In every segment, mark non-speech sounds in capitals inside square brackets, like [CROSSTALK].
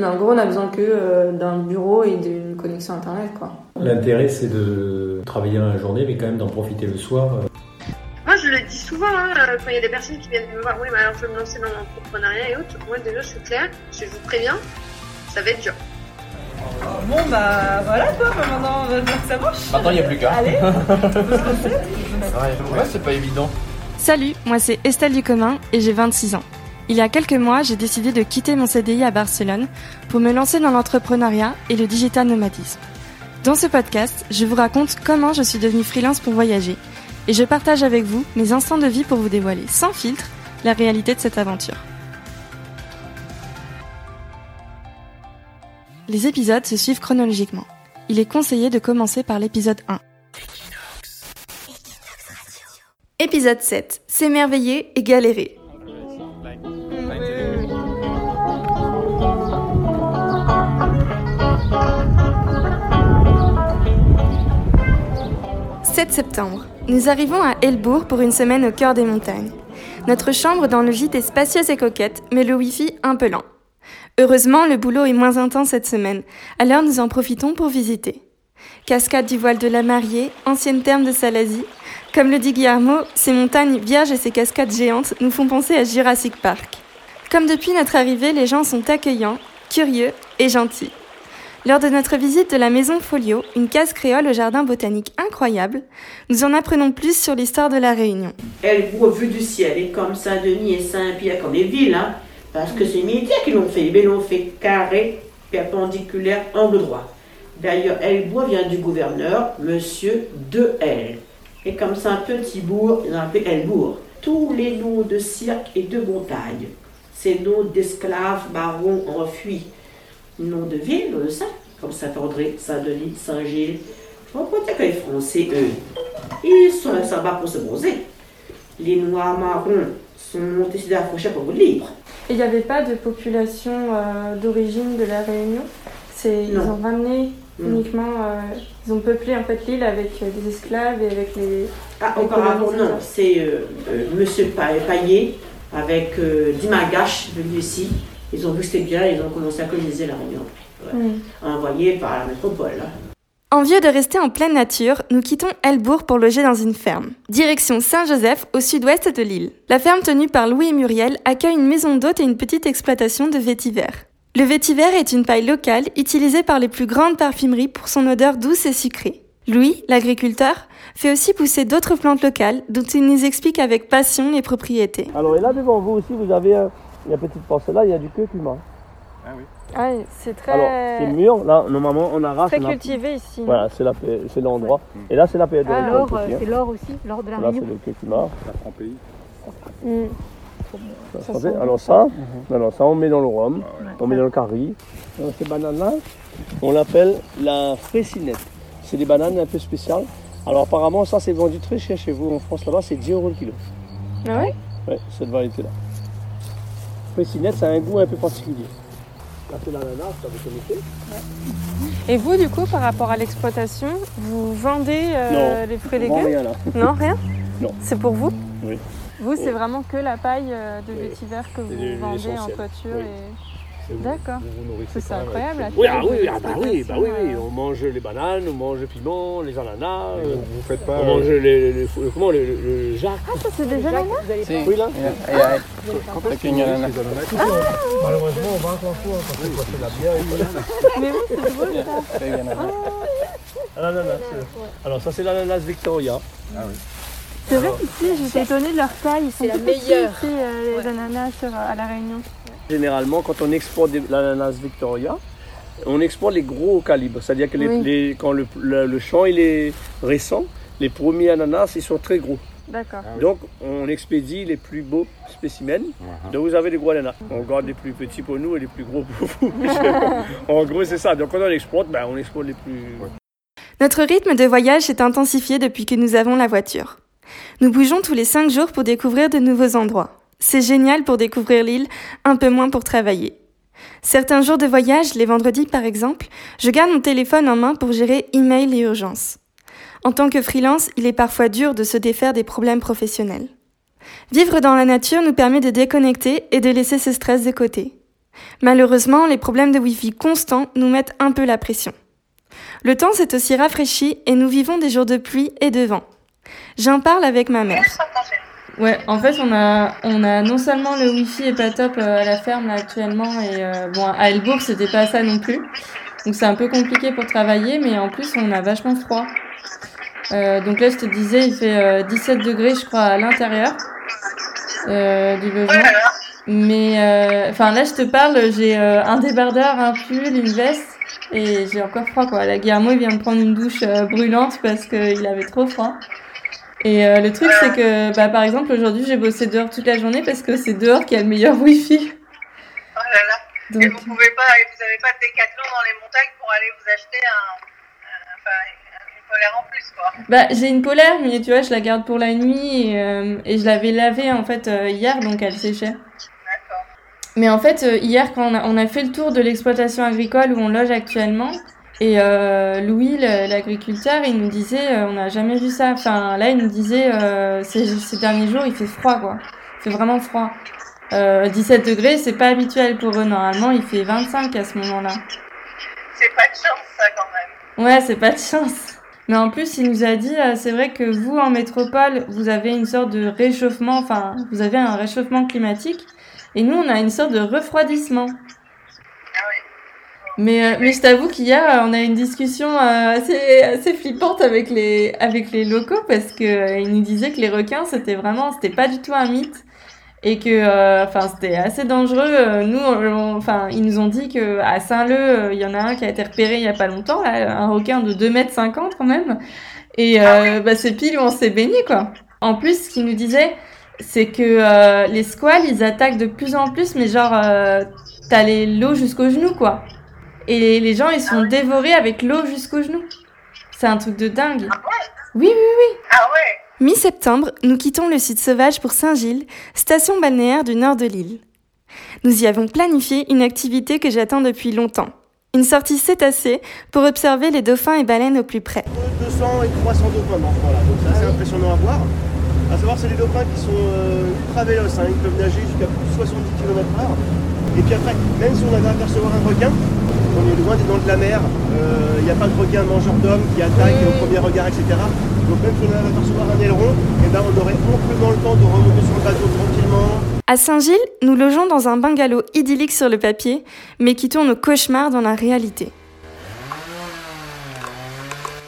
Mais en gros, on a besoin que euh, d'un bureau et d'une connexion internet, quoi. L'intérêt, c'est de travailler dans la journée, mais quand même d'en profiter le soir. Moi, je le dis souvent, hein, quand il y a des personnes qui viennent me voir, oui, mais alors je veux me lancer dans l'entrepreneuriat et autres. Moi, déjà, je suis claire, je vous préviens, ça va être dur. Bon bah voilà quoi, maintenant on va dire que ça marche. Maintenant il n'y a plus qu'à. Allez, [LAUGHS] Ouais, c'est pas évident. Salut, moi c'est Estelle Ducommun et j'ai 26 ans. Il y a quelques mois, j'ai décidé de quitter mon CDI à Barcelone pour me lancer dans l'entrepreneuriat et le digital nomadisme. Dans ce podcast, je vous raconte comment je suis devenue freelance pour voyager et je partage avec vous mes instants de vie pour vous dévoiler sans filtre la réalité de cette aventure. Les épisodes se suivent chronologiquement. Il est conseillé de commencer par l'épisode 1. Épisode 7. S'émerveiller et galérer. « 7 septembre. Nous arrivons à Elbourg pour une semaine au cœur des montagnes. Notre chambre dans le gîte est spacieuse et coquette, mais le wifi un peu lent. Heureusement, le boulot est moins intense cette semaine, alors nous en profitons pour visiter. Cascade du voile de la mariée, ancienne terme de Salazie. Comme le dit Guillermo, ces montagnes vierges et ces cascades géantes nous font penser à Jurassic Park. Comme depuis notre arrivée, les gens sont accueillants, curieux et gentils. Lors de notre visite de la maison Folio, une case créole au jardin botanique incroyable, nous en apprenons plus sur l'histoire de la Réunion. Elbourg, vue du ciel, et comme Saint-Denis et Saint-Pierre, comme les villes, hein, parce que c'est les militaires qui l'ont fait. Ils l'ont fait carré, perpendiculaire, angle droit. D'ailleurs, Elbourg vient du gouverneur, monsieur de L. Et comme c'est un petit bourg, ils ont appelé Elbourg. Tous les noms de cirque et de montagne, ces noms d'esclaves barons enfuis, noms de villes, on le sait, comme Saint-André, Saint-Denis, Saint-Gilles. On peut dire que les Français, eux, ils sont là-bas pour se bronzer? Les Noirs marrons sont décidés à franchir pour vous libre. Et il n'y avait pas de population euh, d'origine de la Réunion? Ils ont ramené uniquement... euh, ils ont peuplé en fait l'île avec euh, des esclaves et avec les... Ah, Les auparavant, non. C'est euh, euh, Monsieur Pa- Paillet avec euh, Dimagash venu ici. Ils ont vu que c'était bien, ils ont commencé à coloniser la Réunion. Ouais. Envoyés par la métropole. hein. Envieux de rester en pleine nature, nous quittons Elbourg pour loger dans une ferme. Direction Saint-Joseph, au sud-ouest de l'île. La ferme tenue par Louis et Muriel accueille une maison d'hôtes et une petite exploitation de vétiver. Le vétiver est une paille locale utilisée par les plus grandes parfumeries pour son odeur douce et sucrée. Louis, l'agriculteur, fait aussi pousser d'autres plantes locales dont il nous explique avec passion les propriétés. Alors, et là devant vous aussi, vous avez un, il y a une petite parcelle là, il y a du curcuma. Ah, c'est très, Alors, c'est mûr, là, normalement, on arrache. très on a- cultivé ici. Voilà, c'est la paix- c'est l'endroit. Et là, c'est la période de euh, aussi, hein. c'est l'or aussi, l'or de la Là, Réunion. c'est le curcuma. Mm. Ça, Ça ça sent fait- Alors ça, alors ça, on met dans le rhum, on met dans le curry. Alors, ces bananes-là, on l'appelle la frécinette. C'est des bananes un peu spéciales. Alors apparemment, ça, c'est vendu très cher chez vous en France, là-bas, c'est 10 euros le kilo. Ah ouais? Ouais, cette variété-là. Frécinette, ça a un goût un peu particulier. Là, c'est l'ananas, ça vous connaissez Et vous, du coup, par rapport à l'exploitation, vous vendez euh, les fruits et légumes rien là. Non, rien [LAUGHS] Non. C'est pour vous Oui. Vous, c'est vraiment que la paille euh, de vétiver que vous vendez en toiture Oui. et... C'est vous- D'accord. vous vous nourrissez C'est quand même incroyable. avec- la Oui, ah oui, ah bah oui, bah oui, euh. On mange les bananes, on mange le piment, les ananas, euh, Vous faites pas. on mange les, les, les- comment, le, le, le jacques. Ah, ça, c'est des ananas Si. Oui, là. Et- et- et- Fait qu'il y a un- Malheureusement, on va en cours quand c'est quoi, c'est la bière. Mais oui, c'est drôle ça. Ah, l'ananas. euh. Alors ça, c'est l'ananas Victoria. C'est vrai qu'ici, j'étais étonnée de leur taille. Ils sont C'est la tout petits meilleure. ici, euh, les ananas sur- à La Réunion. Généralement, quand on exporte des- l'ananas Victoria, on exporte les gros calibres. C'est-à-dire que les, Oui. les- quand le, le- le champ il est récent, les premiers ananas, ils sont très gros. D'accord. Donc, on expédie les plus beaux spécimens. Donc, vous avez des gros ananas. On garde les plus petits pour nous et les plus gros pour vous. [LAUGHS] en gros, c'est ça. Donc, quand on exporte, ben, on exporte les plus. Notre rythme de voyage s'est intensifié depuis que nous avons la voiture. Nous bougeons tous les 5 jours pour découvrir de nouveaux endroits. C'est génial pour découvrir l'île, un peu moins pour travailler. Certains jours de voyage, les vendredis par exemple, je garde mon téléphone en main pour gérer email et urgences. En tant que freelance, il est parfois dur de se défaire des problèmes professionnels. Vivre dans la nature nous permet de déconnecter et de laisser ce stress de côté. Malheureusement, les problèmes de Wi-Fi constants nous mettent un peu la pression. Le temps s'est aussi rafraîchi et nous vivons des jours de pluie et de vent. J'en parle avec ma mère. Ouais, en fait, on a, on a non seulement le Wi-Fi est pas top euh, à la ferme là, actuellement, et euh, bon, à Elbourg, c'était pas ça non plus. Donc c'est un peu compliqué pour travailler, mais en plus, on a vachement froid. Euh, donc là, je te disais, il fait euh, 17 degrés, je crois, à l'intérieur du logement. Mais enfin là, je te parle, j'ai un débardeur, un pull, une veste, et j'ai encore froid quoi. La Guillermo, il vient de prendre une douche brûlante parce qu'il avait trop froid. Et euh, le truc, c'est que, bah, par exemple, aujourd'hui, j'ai bossé dehors toute la journée parce que c'est dehors qu'il y a le meilleur [LAUGHS] Wi-Fi. Oh là là. Donc, Et vous pouvez pas, et vous avez pas de décathlon dans les montagnes pour aller vous acheter un, un- enfin, une polaire en plus, quoi. Bah, j'ai une polaire, mais tu vois, je la garde pour la nuit et, euh, et je l'avais lavée en fait euh, hier, donc elle séchait. D'accord. Mais en fait, hier, quand on a, on a fait le tour de l'exploitation agricole où on loge actuellement, et euh, Louis, l'agriculteur, il nous disait, euh, on n'a jamais vu ça. Enfin, là, il nous disait, euh, ces, ces derniers jours, il fait froid, quoi. Il fait vraiment froid. Euh, 17 degrés, c'est pas habituel pour eux. Normalement, il fait 25 à ce moment-là. C'est pas de chance, ça, quand même. Ouais, c'est pas de chance. Mais en plus, il nous a dit, euh, c'est vrai que vous, en métropole, vous avez une sorte de réchauffement, enfin, vous avez un réchauffement climatique, et nous, on a une sorte de refroidissement. Ah. Mais, euh, mais je t'avoue qu'hier, on a eu une discussion euh, assez, assez flippante avec les, avec les locaux, parce que euh, nous disaient que les requins, c'était vraiment, c'était pas du tout un mythe. Et que, euh, enfin, c'était assez dangereux. Nous, enfin, ils nous ont dit que à Saint-Leu, il y en a un qui a été repéré il y a pas longtemps, là, un requin de 2 mètres 50 quand même. Et euh, bah, c'est pile où on s'est baigné, quoi. En plus, ce qu'ils nous disaient, c'est que euh, les squales, ils attaquent de plus en plus, mais genre, t'as les l'eau jusqu'aux genoux, quoi. Et les gens, ils sont dévorés avec l'eau jusqu'aux genoux. C'est un truc de dingue. Oui, oui, oui. Ah ouais. Mi-septembre, nous quittons le site sauvage pour Saint-Gilles, station balnéaire du nord de l'île. Nous y avons planifié une activité que j'attends depuis longtemps. Une sortie cétacée pour observer les dauphins et baleines au plus près. Entre 200 et 300 dauphins dans ce là donc c'est assez impressionnant à voir. À savoir, c'est des dauphins qui sont euh, ultra véloces, hein, ils peuvent nager jusqu'à plus de 70 km/h. Et puis après, même si on avait à apercevoir un requin, on est loin des dents de la mer, euh, il n'y a pas de requin mangeur d'hommes qui attaque au premier regard, etc. Donc même si on avait à apercevoir un aileron, eh ben, on aurait amplement le temps de remonter sur le bateau tranquillement, À Saint-Gilles, nous logeons dans un bungalow idyllique sur le papier, mais qui tourne au cauchemar dans la réalité.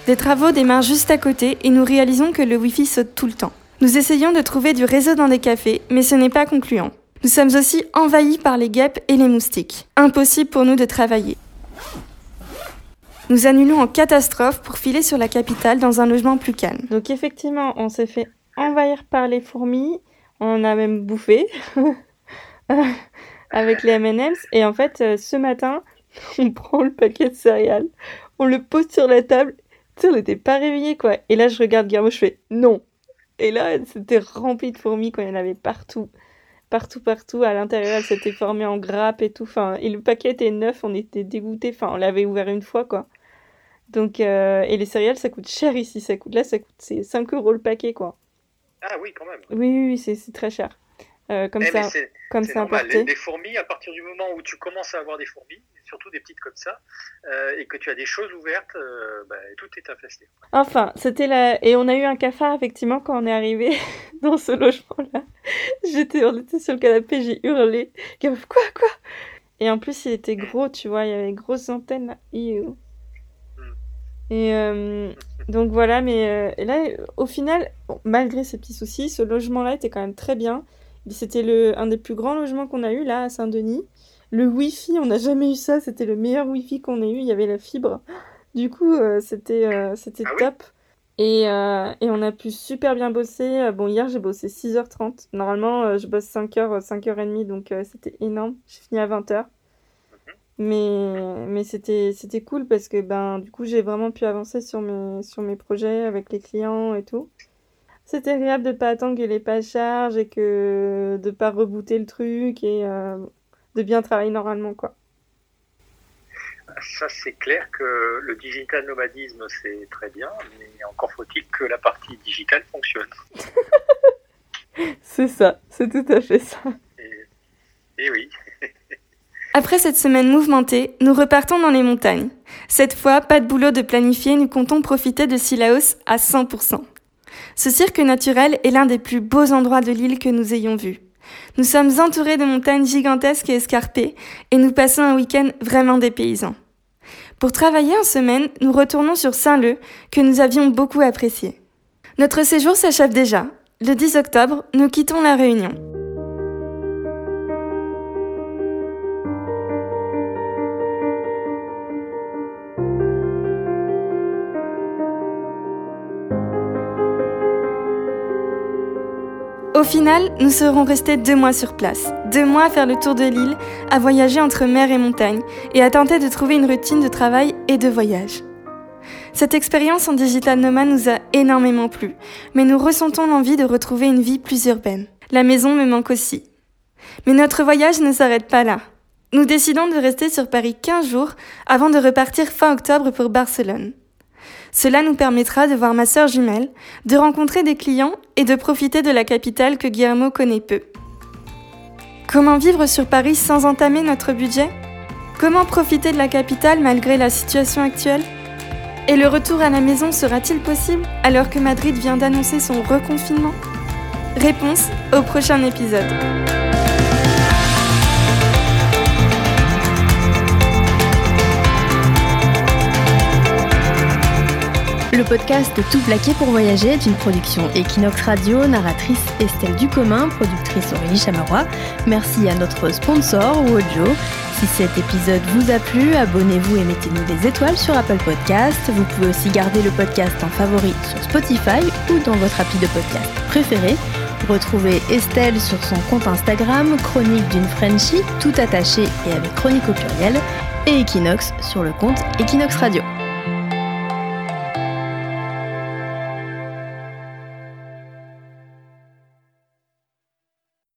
Des travaux démarrent juste à côté et nous réalisons que le Wi-Fi saute tout le temps. Nous essayons de trouver du réseau dans des cafés, mais ce n'est pas concluant. Nous sommes aussi envahis par les guêpes et les moustiques. Impossible pour nous de travailler. Nous annulons en catastrophe pour filer sur la capitale dans un logement plus calme. Donc effectivement, on s'est fait envahir par les fourmis. On a même bouffé [LAUGHS] avec les M&M's. Et en fait, euh, ce matin, [LAUGHS] on prend le paquet de céréales, on le pose sur la table. Tu sais, on n'était pas réveillés, quoi. Et là, je regarde Guillermo, je fais non. Et là, c'était rempli de fourmis, quoi. Il y en avait partout. Partout, partout. À l'intérieur, elles s'étaient formées en grappes et tout. Enfin, et le paquet était neuf, on était dégoûtés. Enfin, on l'avait ouvert une fois, quoi. Donc, euh, et les céréales, ça coûte cher ici. Ça coûte, là, ça coûte c'est 5 euros le paquet, quoi. Ah oui, quand même. Oui, oui, oui, c'est c'est très cher. Euh, comme Eh, ça, comme c'est. Les, les fourmis, à partir du moment où tu commences à avoir des fourmis, surtout des petites comme ça, euh, et que tu as des choses ouvertes, euh, bah, tout est infesté. Enfin, c'était la... Et on a eu un cafard, effectivement, quand on est arrivé [LAUGHS] dans ce logement-là. J'étais, on était sur le canapé, j'ai hurlé. Quoi, quoi? Et en plus, il était gros, tu vois, il y avait des grosses antennes, là. Iou. Et euh, donc voilà, mais euh, là, au final, bon, malgré ces petits soucis, ce logement-là était quand même très bien. C'était le, un des plus grands logements qu'on a eu, là, à Saint-Denis. Le Wi-Fi, on n'a jamais eu ça, c'était le meilleur Wi-Fi qu'on ait eu, il y avait la fibre. Du coup, euh, c'était euh, c'était top. Et, euh, et on a pu super bien bosser. Euh, Bon, hier, j'ai bossé 6h30. Normalement, je bosse 5h, 5h30, donc c'était énorme. J'ai fini à 20h. Mais, mais c'était, c'était cool parce que ben, du coup, j'ai vraiment pu avancer sur mes, sur mes projets avec les clients et tout. C'était agréable de pas attendre que les pages chargent et que de pas rebooter le truc et euh, de bien travailler normalement, quoi. Ça, c'est clair que le digital nomadisme, c'est très bien, mais encore faut-il que la partie digitale fonctionne. [LAUGHS] C'est ça, c'est tout à fait ça. Et oui. [LAUGHS] Après cette semaine mouvementée, nous repartons dans les montagnes. Cette fois, pas de boulot de planifier, nous comptons profiter de Silaos à 100%. Ce cirque naturel est l'un des plus beaux endroits de l'île que nous ayons vu. Nous sommes entourés de montagnes gigantesques et escarpées et nous passons un week-end vraiment dépaysant. Pour travailler en semaine, nous retournons sur Saint-Leu, que nous avions beaucoup apprécié. Notre séjour s'achève déjà. Le 10 octobre, nous quittons la Réunion. Au final, nous serons restés deux mois sur place, deux mois à faire le tour de l'île, à voyager entre mer et montagne, et à tenter de trouver une routine de travail et de voyage. Cette expérience en digital nomade nous a énormément plu, mais nous ressentons l'envie de retrouver une vie plus urbaine. La maison me manque aussi. Mais notre voyage ne s'arrête pas là. Nous décidons de rester sur Paris 15 jours avant de repartir fin octobre pour Barcelone. Cela nous permettra de voir ma sœur jumelle, de rencontrer des clients et de profiter de la capitale que Guillermo connaît peu. Comment vivre sur Paris sans entamer notre budget? Comment profiter de la capitale malgré la situation actuelle? Et le retour à la maison sera-t-il possible alors que Madrid vient d'annoncer son reconfinement? Réponse au prochain épisode. Le podcast Tout plaqué pour voyager est une production Equinox Radio, narratrice Estelle Ducommun, productrice Aurélie Chameroy. Merci à notre sponsor Wojo. Si cet épisode vous a plu, abonnez-vous et mettez-nous des étoiles sur Apple Podcast. Vous pouvez aussi garder le podcast en favori sur Spotify ou dans votre appli de podcast préféré. Retrouvez Estelle sur son compte Instagram, Chronique d'une Frenchie, tout attaché et avec chronique au pluriel, et Equinox sur le compte Equinox Radio.